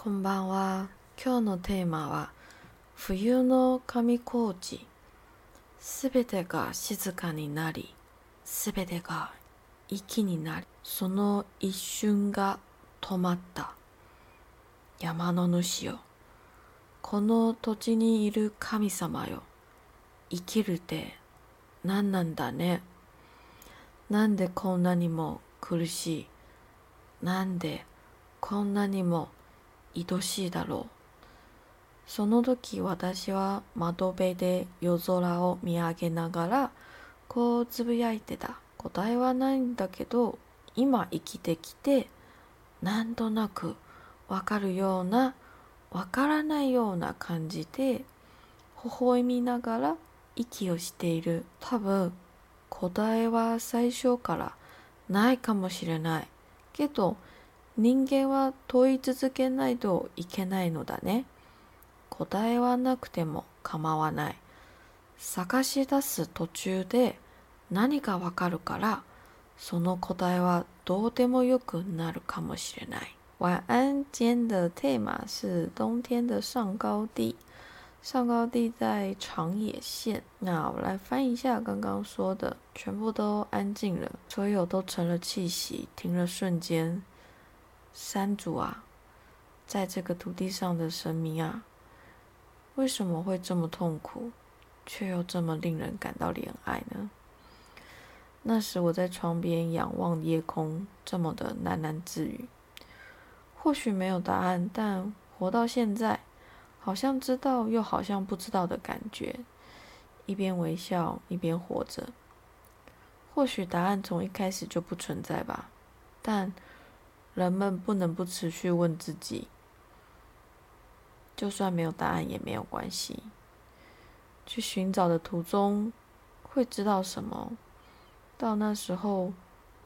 こんばんは。今日のテーマは冬の上高地。すべてが静かになり、すべてが息になり、その一瞬が止まった。山の主よ。この土地にいる神様よ。生きるって何なんだね。なんでこんなにも苦しい。なんでこんなにも愛しいだろう。その時私は窓辺で夜空を見上げながらこうつぶやいてた。答えはないんだけど今生きてきてなんとなくわかるようなわからないような感じで微笑みながら息をしている。多分答えは最初からないかもしれない。けど人間は問い続けないといけないのだね。答えはなくても構わない。探し出す途中で何かわかるから、その答えはどうでもよくなるかもしれない。晚安，今天的 tema 是冬天的上高地。上高地在长野县。那我来翻译一下刚刚说的，全部都安静了，所有都成了气息，停了瞬间。山主啊，在这个土地上的神明啊，为什么会这么痛苦，却又这么令人感到怜爱呢？那时我在窗边仰望夜空，这么的喃喃自语。或许没有答案，但活到现在，好像知道又好像不知道的感觉。一边微笑，一边活着。或许答案从一开始就不存在吧，但人们不能不持续问自己。就算没有答案也没有关系。去寻找的途中，会知道什么？到那时候，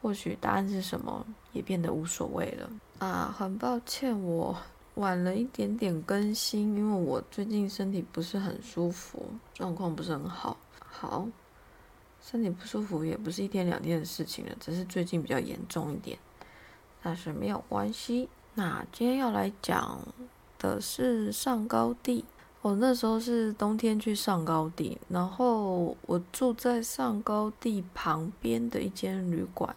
或许答案是什么也变得无所谓了。啊，很抱歉，我晚了一点点更新，因为我最近身体不是很舒服，状况不是很好。好，身体不舒服也不是一天两天的事情了，只是最近比较严重一点，但是没有关系。那今天要来讲的是上高地。我那时候是冬天去上高地，然后我住在上高地旁边的一间旅馆。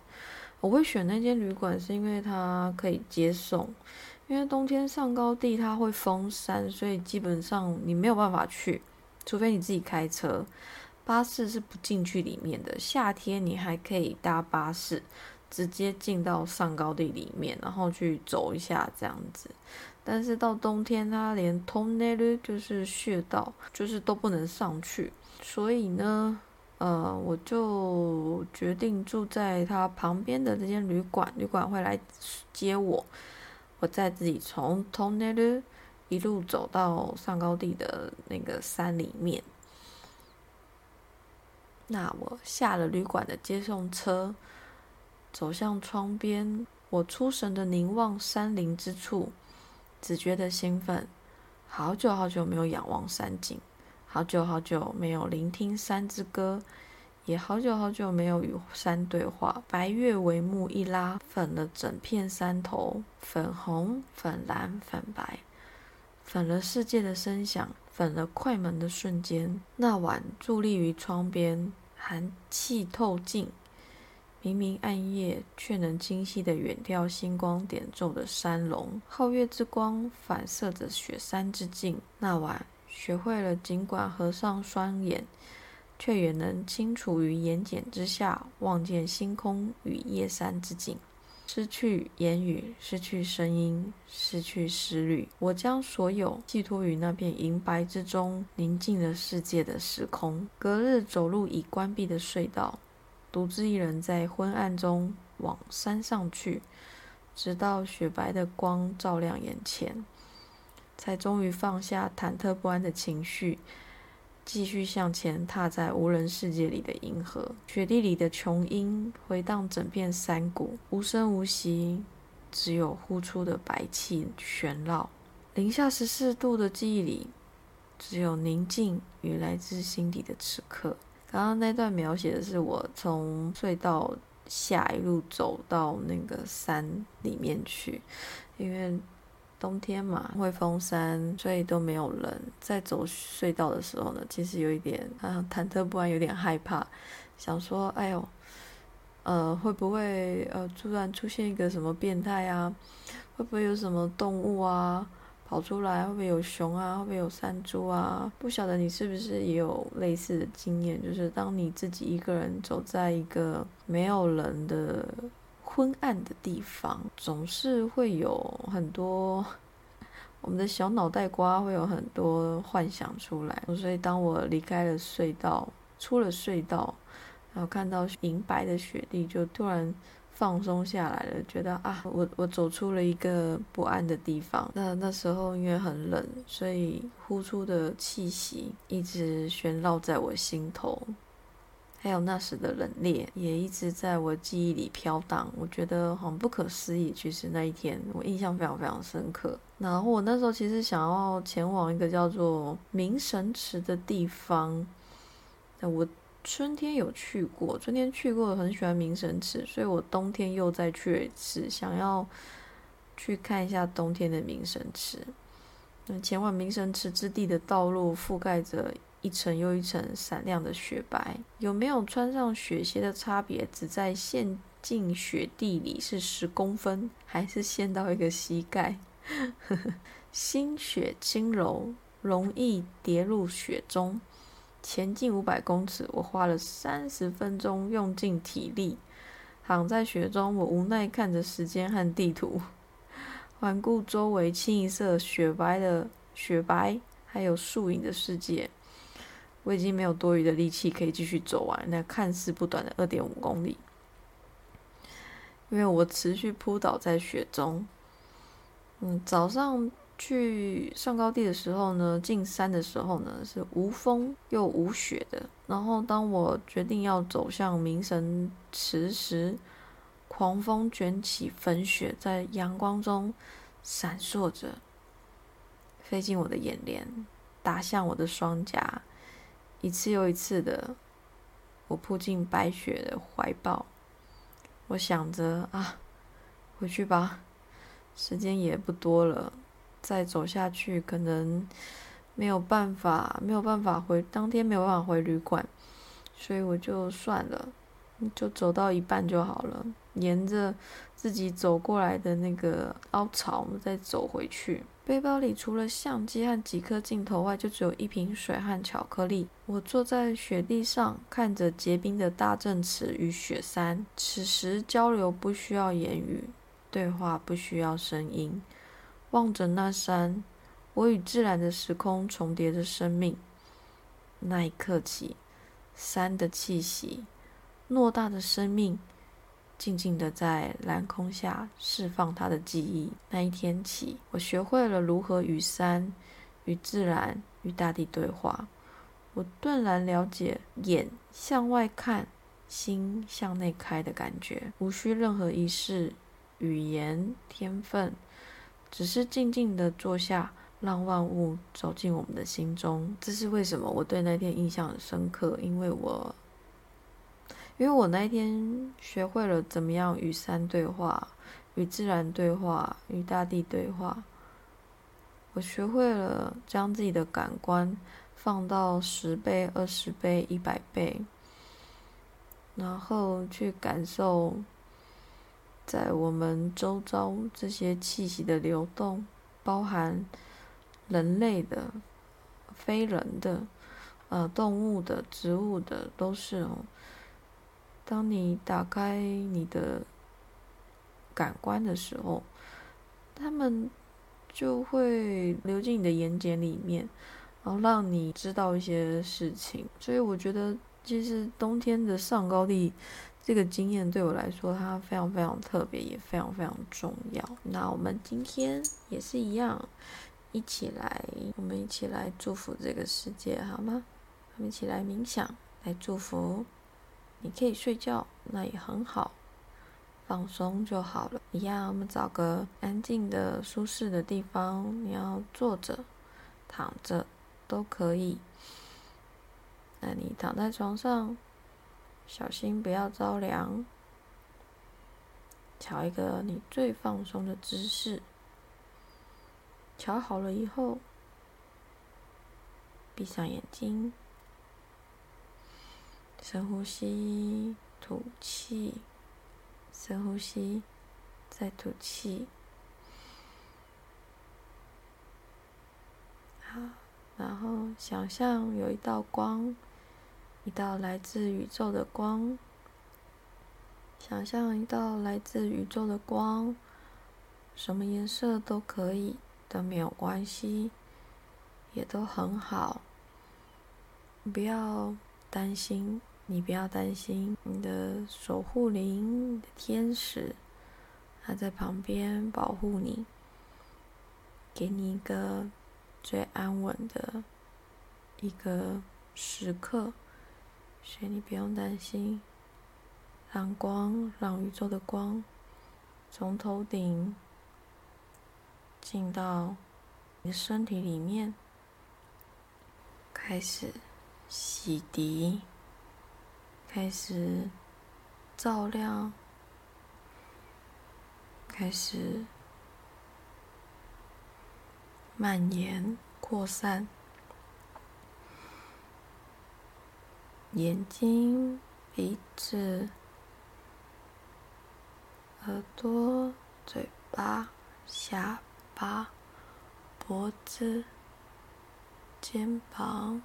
我会选那间旅馆是因为它可以接送，因为冬天上高地它会封山，所以基本上你没有办法去，除非你自己开车。巴士是不进去里面的。夏天你还可以搭巴士，直接进到上高地里面，然后去走一下这样子。但是到冬天，它连通那路就是穴道，就是都不能上去。所以呢，呃，我就决定住在它旁边的这间旅馆，旅馆会来接我，我再自己从通那路一路走到上高地的那个山里面。那我下了旅馆的接送车，走向窗边，我出神的凝望山林之处。只觉得兴奋，好久好久没有仰望山景，好久好久没有聆听山之歌，也好久好久没有与山对话。白月帷幕一拉，粉了整片山头，粉红、粉蓝、粉白，粉了世界的声响，粉了快门的瞬间。那晚伫立于窗边，寒气透进。明明暗夜，却能清晰的远眺星光点缀的山隆。皓月之光反射着雪山之境。那晚，学会了尽管合上双眼，却也能清楚于眼睑之下望见星空与夜山之景。失去言语，失去声音，失去思虑，我将所有寄托于那片银白之中，宁静了世界的时空。隔日走入已关闭的隧道。独自一人在昏暗中往山上去，直到雪白的光照亮眼前，才终于放下忐忑不安的情绪，继续向前踏在无人世界里的银河。雪地里的琼音回荡整片山谷，无声无息，只有呼出的白气旋绕。零下十四度的记忆里，只有宁静与来自心底的此刻。刚刚那段描写的是我从隧道下一路走到那个山里面去，因为冬天嘛，会封山，所以都没有人。在走隧道的时候呢，其实有一点啊忐忑不安，有点害怕，想说，哎呦，呃，会不会呃突然出现一个什么变态啊？会不会有什么动物啊？跑出来会不会有熊啊？会不会有山猪啊？不晓得你是不是也有类似的经验？就是当你自己一个人走在一个没有人的昏暗的地方，总是会有很多 我们的小脑袋瓜会有很多幻想出来。所以当我离开了隧道，出了隧道，然后看到银白的雪地，就突然。放松下来了，觉得啊，我我走出了一个不安的地方。那那时候因为很冷，所以呼出的气息一直旋绕在我心头，还有那时的冷冽也一直在我记忆里飘荡。我觉得很不可思议。其实那一天我印象非常非常深刻。然后我那时候其实想要前往一个叫做明神池的地方，我。春天有去过，春天去过，很喜欢明神池，所以我冬天又再去一次，想要去看一下冬天的明神池。那前往明神池之地的道路覆盖着一层又一层闪亮的雪白，有没有穿上雪鞋的差别，只在陷进雪地里是十公分，还是陷到一个膝盖？新雪轻柔，容易跌入雪中。前进五百公尺，我花了三十分钟，用尽体力，躺在雪中。我无奈看着时间和地图，环顾周围清一色雪白的雪白，还有树影的世界。我已经没有多余的力气可以继续走完那看似不短的二点五公里，因为我持续扑倒在雪中。嗯，早上。去上高地的时候呢，进山的时候呢，是无风又无雪的。然后当我决定要走向明神池时，狂风卷起粉雪，在阳光中闪烁着，飞进我的眼帘，打向我的双颊，一次又一次的，我扑进白雪的怀抱。我想着啊，回去吧，时间也不多了。再走下去，可能没有办法，没有办法回当天没有办法回旅馆，所以我就算了，就走到一半就好了，沿着自己走过来的那个凹槽再走回去。背包里除了相机和几颗镜头外，就只有一瓶水和巧克力。我坐在雪地上，看着结冰的大正池与雪山。此时交流不需要言语，对话不需要声音。望着那山，我与自然的时空重叠着生命。那一刻起，山的气息，偌大的生命，静静的在蓝空下释放它的记忆。那一天起，我学会了如何与山、与自然、与大地对话。我顿然了解，眼向外看，心向内开的感觉，无需任何仪式、语言、天分。只是静静的坐下，让万物走进我们的心中。这是为什么我对那天印象很深刻？因为我，因为我那一天学会了怎么样与山对话，与自然对话，与大地对话。我学会了将自己的感官放到十倍、二十倍、一百倍，然后去感受。在我们周遭这些气息的流动，包含人类的、非人的、呃动物的、植物的，都是哦。当你打开你的感官的时候，他们就会流进你的眼睑里面，然后让你知道一些事情。所以我觉得，其实冬天的上高地。这个经验对我来说，它非常非常特别，也非常非常重要。那我们今天也是一样，一起来，我们一起来祝福这个世界，好吗？我们一起来冥想，来祝福。你可以睡觉，那也很好，放松就好了。一样，我们找个安静的、舒适的地方，你要坐着、躺着都可以。那你躺在床上。小心不要着凉。找一个你最放松的姿势，调好了以后，闭上眼睛，深呼吸，吐气，深呼吸，再吐气。好，然后想象有一道光，一道来自宇宙的光。想象一道来自宇宙的光，什么颜色都可以，都没有关系，也都很好。不要担心，你不要担心，你的守护灵、你的天使，他在旁边保护你，给你一个最安稳的一个时刻，所以你不用担心。让光，让宇宙的光从头顶进到你的身体里面，开始洗涤，开始照亮，开始蔓延、扩散，眼睛、鼻子。耳朵、嘴巴、下巴、脖子、肩膀、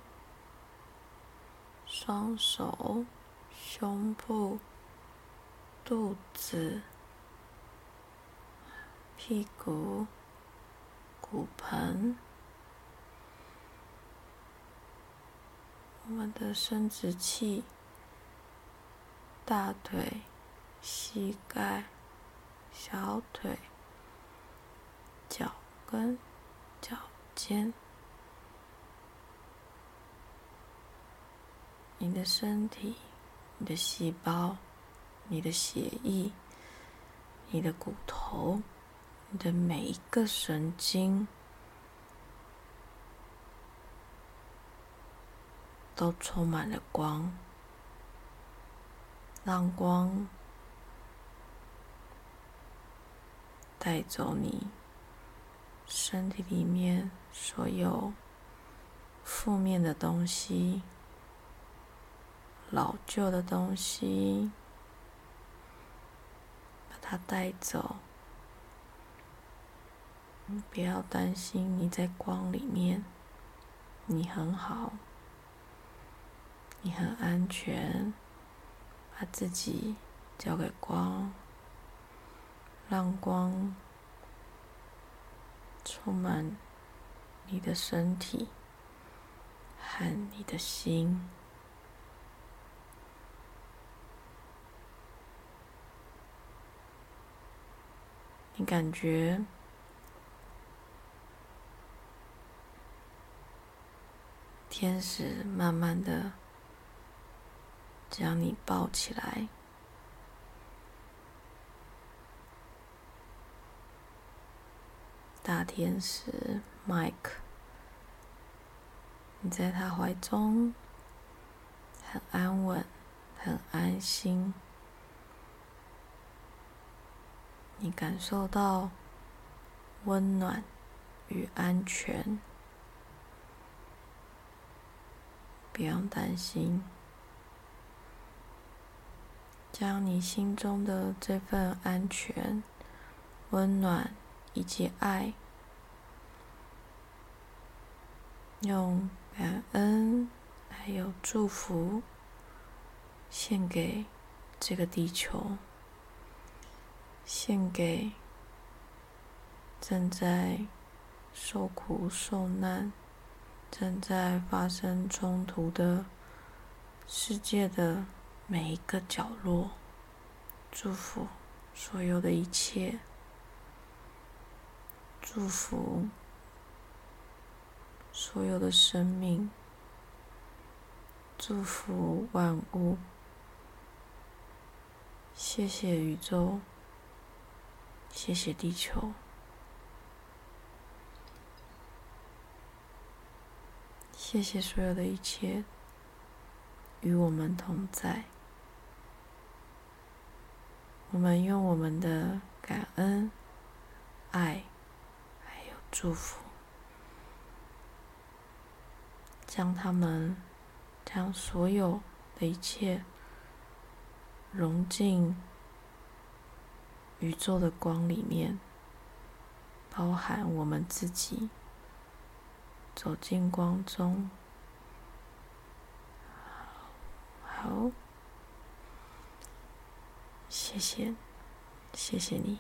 双手、胸部、肚子、屁股、骨盆，我们的生殖器、大腿、膝盖。小腿、脚跟、脚尖，你的身体、你的细胞、你的血液、你的骨头、你的每一个神经，都充满了光，让光。带走你身体里面所有负面的东西、老旧的东西，把它带走。不要担心，你在光里面，你很好，你很安全，把自己交给光。让光充满你的身体和你的心，你感觉天使慢慢的将你抱起来。大天使 Mike，你在他怀中很安稳，很安心。你感受到温暖与安全，不用担心。将你心中的这份安全、温暖。以及爱，用感恩还有祝福献给这个地球，献给正在受苦受难、正在发生冲突的世界的每一个角落，祝福所有的一切。祝福所有的生命，祝福万物。谢谢宇宙，谢谢地球，谢谢所有的一切与我们同在。我们用我们的感恩、爱，还有祝福，将他们，将所有的一切融进宇宙的光里面，包含我们自己，走进光中。好。谢谢，谢谢你。